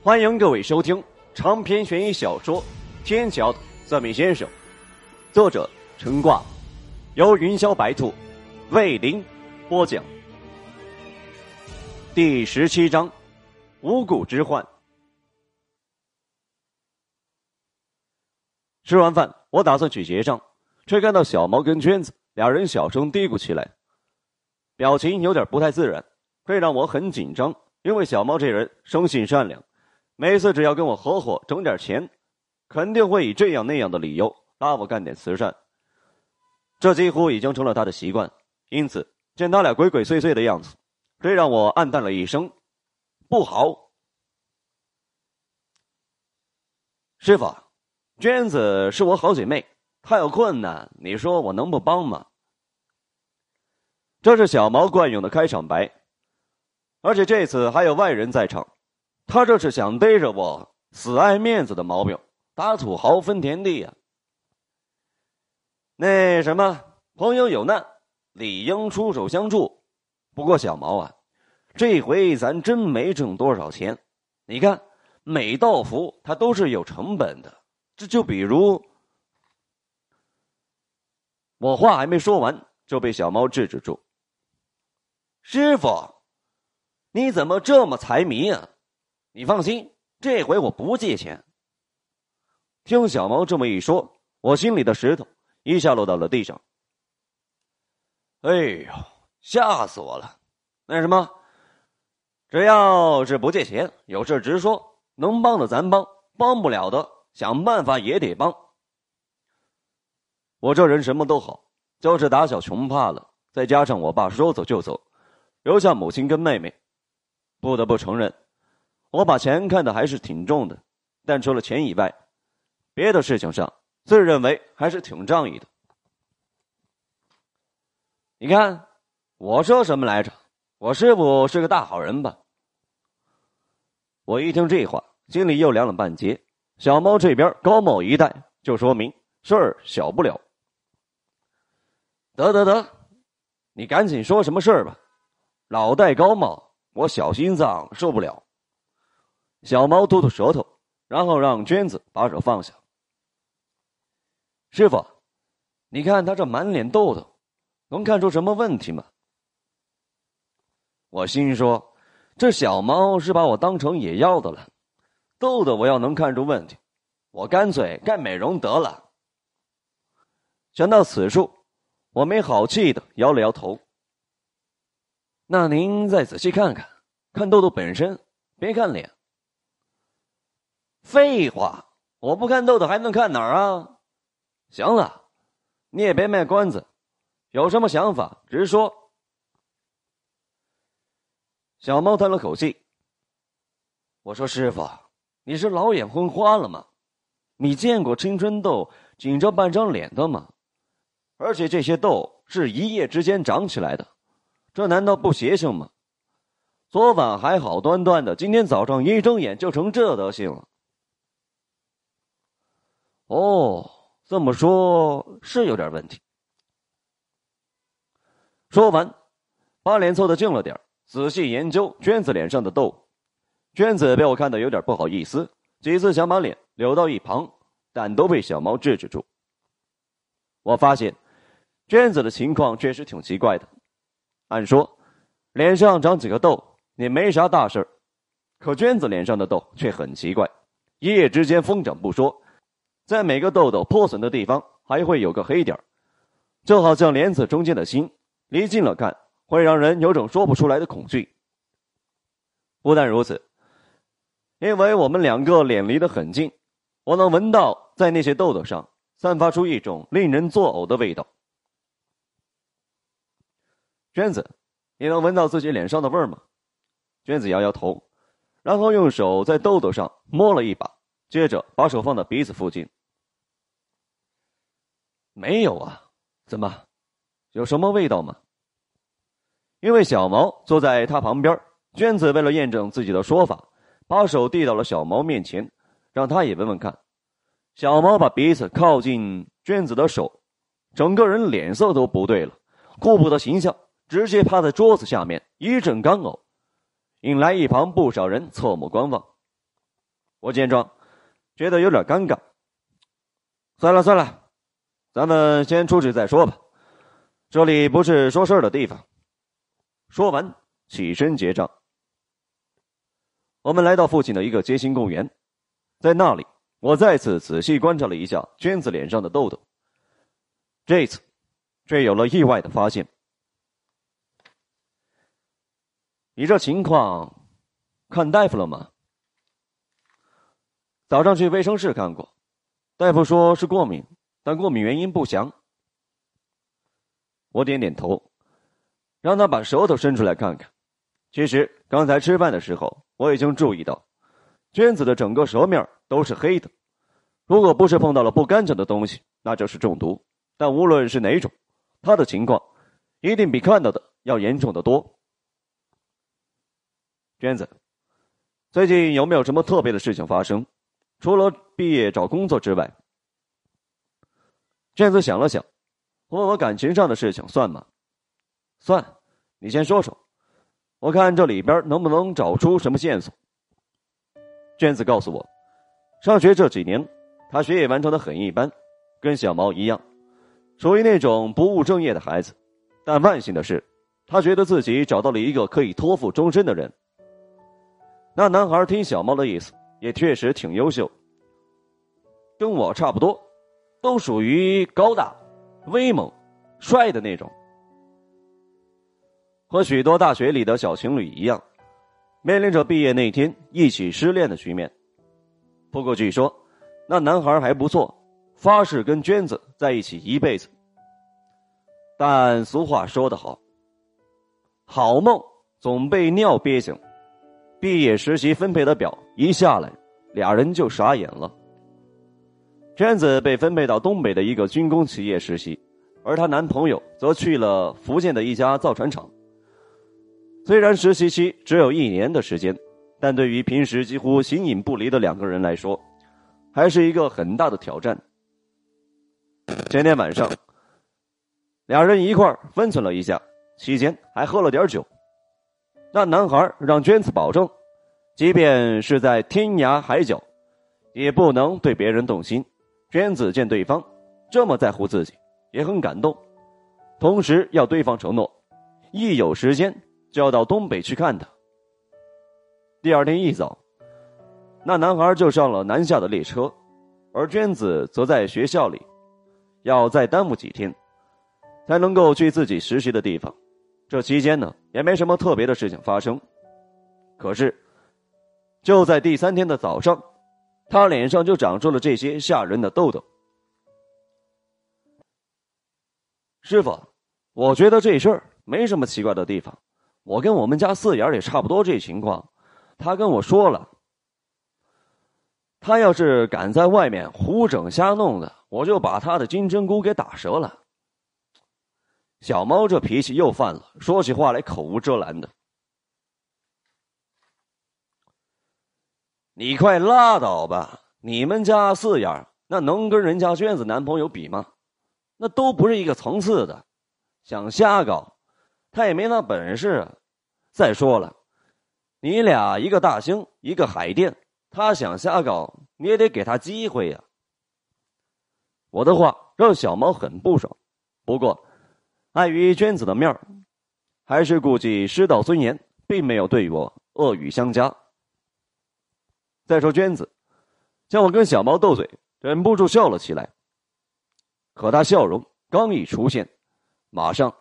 欢迎各位收听长篇悬疑小说《天桥算命先生》，作者陈挂，由云霄白兔为您播讲。第十七章：五谷之患。吃完饭，我打算去结账，却看到小毛跟娟子两人小声嘀咕起来，表情有点不太自然，这让我很紧张。因为小毛这人生性善良。每次只要跟我合伙整点钱，肯定会以这样那样的理由拉我干点慈善。这几乎已经成了他的习惯，因此见他俩鬼鬼祟祟的样子，这让我暗淡了一声：不好。师傅，娟子是我好姐妹，她有困难，你说我能不帮吗？这是小毛惯用的开场白，而且这次还有外人在场。他这是想逮着我死爱面子的毛病，打土豪分田地呀。那什么，朋友有难，理应出手相助。不过小毛啊，这回咱真没挣多少钱。你看，每道符它都是有成本的。这就比如，我话还没说完，就被小猫制止住。师傅，你怎么这么财迷啊？你放心，这回我不借钱。听小毛这么一说，我心里的石头一下落到了地上。哎呦，吓死我了！那什么，只要是不借钱，有事直说，能帮的咱帮，帮不了的想办法也得帮。我这人什么都好，就是打小穷怕了，再加上我爸说走就走，留下母亲跟妹妹，不得不承认。我把钱看得还是挺重的，但除了钱以外，别的事情上自认为还是挺仗义的。你看，我说什么来着？我师傅是个大好人吧？我一听这话，心里又凉了半截。小猫这边高帽一戴，就说明事儿小不了。得得得，你赶紧说什么事儿吧，老戴高帽，我小心脏受不了。小猫吐吐舌头，然后让娟子把手放下。师傅，你看他这满脸痘痘，能看出什么问题吗？我心说，这小猫是把我当成野药的了。痘痘我要能看出问题，我干脆干美容得了。想到此处，我没好气的摇了摇头。那您再仔细看看，看痘痘本身，别看脸。废话，我不看豆豆还能看哪儿啊？行了，你也别卖关子，有什么想法直说。小猫叹了口气，我说：“师傅，你是老眼昏花了吗？你见过青春痘紧着半张脸的吗？而且这些痘是一夜之间长起来的，这难道不邪性吗？昨晚还好端端的，今天早上一睁眼就成这德行了。”哦，这么说，是有点问题。说完，把脸凑得近了点仔细研究娟子脸上的痘。娟子被我看得有点不好意思，几次想把脸扭到一旁，但都被小猫制止住。我发现，娟子的情况确实挺奇怪的。按说，脸上长几个痘也没啥大事可娟子脸上的痘却很奇怪，一夜之间疯长不说。在每个痘痘破损的地方，还会有个黑点就好像莲子中间的心。离近了看，会让人有种说不出来的恐惧。不但如此，因为我们两个脸离得很近，我能闻到在那些痘痘上散发出一种令人作呕的味道。娟子，你能闻到自己脸上的味儿吗？娟子摇摇头，然后用手在痘痘上摸了一把，接着把手放到鼻子附近。没有啊，怎么？有什么味道吗？因为小毛坐在他旁边，娟子为了验证自己的说法，把手递到了小毛面前，让他也闻闻看。小毛把鼻子靠近娟子的手，整个人脸色都不对了，顾不得形象，直接趴在桌子下面一阵干呕，引来一旁不少人侧目观望。我见状，觉得有点尴尬。算了算了，咱们先出去再说吧，这里不是说事儿的地方。说完，起身结账。我们来到附近的一个街心公园，在那里，我再次仔细观察了一下娟子脸上的痘痘。这次，却有了意外的发现。你这情况，看大夫了吗？早上去卫生室看过，大夫说是过敏，但过敏原因不详。我点点头，让他把舌头伸出来看看。其实刚才吃饭的时候，我已经注意到，娟子的整个舌面都是黑的。如果不是碰到了不干净的东西，那就是中毒。但无论是哪种，他的情况一定比看到的要严重的多。娟子，最近有没有什么特别的事情发生？除了毕业找工作之外？娟子想了想，问我感情上的事情算吗？算，你先说说。我看这里边能不能找出什么线索。娟子告诉我，上学这几年，他学业完成的很一般，跟小毛一样，属于那种不务正业的孩子。但万幸的是，他觉得自己找到了一个可以托付终身的人。那男孩听小毛的意思，也确实挺优秀，跟我差不多，都属于高大、威猛、帅的那种。和许多大学里的小情侣一样，面临着毕业那天一起失恋的局面。不过据说，那男孩还不错，发誓跟娟子在一起一辈子。但俗话说得好，好梦总被尿憋醒。毕业实习分配的表一下来，俩人就傻眼了。娟子被分配到东北的一个军工企业实习，而她男朋友则去了福建的一家造船厂。虽然实习期只有一年的时间，但对于平时几乎形影不离的两个人来说，还是一个很大的挑战。前天晚上，俩人一块儿分寸了一下，期间还喝了点酒。那男孩让娟子保证，即便是在天涯海角，也不能对别人动心。娟子见对方这么在乎自己，也很感动，同时要对方承诺，一有时间。就要到东北去看他。第二天一早，那男孩就上了南下的列车，而娟子则在学校里，要再耽误几天，才能够去自己实习的地方。这期间呢，也没什么特别的事情发生。可是，就在第三天的早上，他脸上就长出了这些吓人的痘痘。师傅，我觉得这事儿没什么奇怪的地方。我跟我们家四眼也差不多这情况，他跟我说了，他要是敢在外面胡整瞎弄的，我就把他的金针菇给打折了。小猫这脾气又犯了，说起话来口无遮拦的。你快拉倒吧！你们家四眼那能跟人家娟子男朋友比吗？那都不是一个层次的，想瞎搞，他也没那本事。再说了，你俩一个大兴，一个海淀，他想瞎搞，你也得给他机会呀。我的话让小毛很不爽，不过碍于娟子的面儿，还是顾忌师道尊严，并没有对我恶语相加。再说娟子，见我跟小毛斗嘴，忍不住笑了起来。可他笑容刚一出现，马上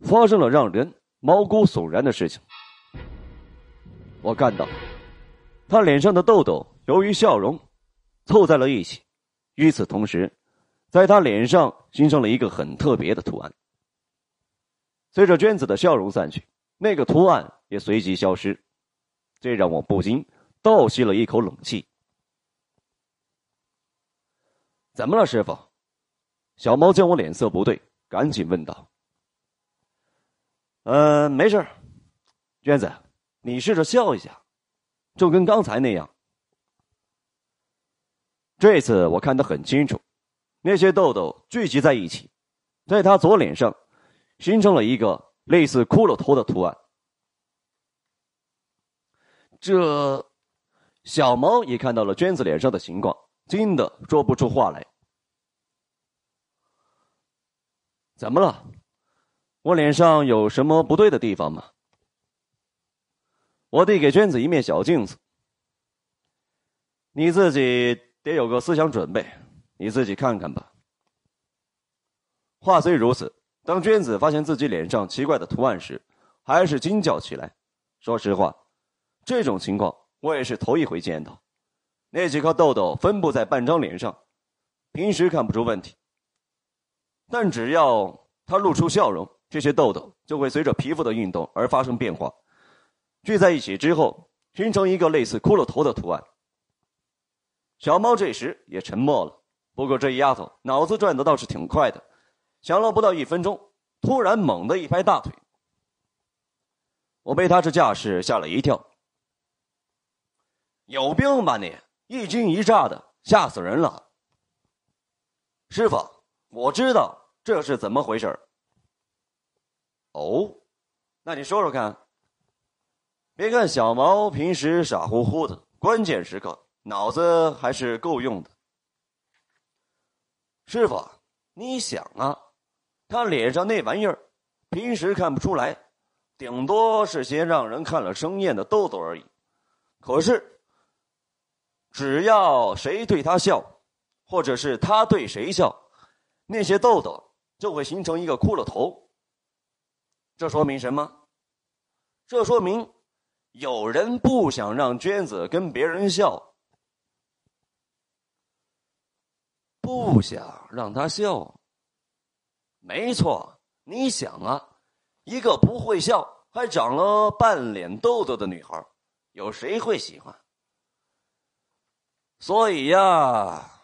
发生了让人。毛骨悚然的事情，我看到他脸上的痘痘由于笑容凑在了一起，与此同时，在他脸上形成了一个很特别的图案。随着娟子的笑容散去，那个图案也随即消失，这让我不禁倒吸了一口冷气。怎么了，师傅？小猫见我脸色不对，赶紧问道。呃，没事娟子，你试着笑一下，就跟刚才那样。这次我看得很清楚，那些痘痘聚集在一起，在他左脸上形成了一个类似骷髅头的图案。这小毛也看到了娟子脸上的情况，惊得说不出话来。怎么了？我脸上有什么不对的地方吗？我递给娟子一面小镜子，你自己得有个思想准备，你自己看看吧。话虽如此，当娟子发现自己脸上奇怪的图案时，还是惊叫起来。说实话，这种情况我也是头一回见到。那几颗痘痘分布在半张脸上，平时看不出问题，但只要他露出笑容，这些痘痘就会随着皮肤的运动而发生变化，聚在一起之后，形成一个类似骷髅头的图案。小猫这时也沉默了。不过这丫头脑子转的倒是挺快的，想了不到一分钟，突然猛地一拍大腿。我被他这架势吓了一跳。有病吧你！一惊一乍的，吓死人了。师傅，我知道这是怎么回事哦，那你说说看。别看小毛平时傻乎乎的，关键时刻脑子还是够用的。师傅，你想啊，他脸上那玩意儿，平时看不出来。顶多是些让人看了生厌的痘痘而已，可是，只要谁对他笑，或者是他对谁笑，那些痘痘就会形成一个骷髅头。这说明什么？这说明有人不想让娟子跟别人笑，不想让他笑。没错，你想啊。一个不会笑还长了半脸痘痘的女孩，有谁会喜欢？所以呀。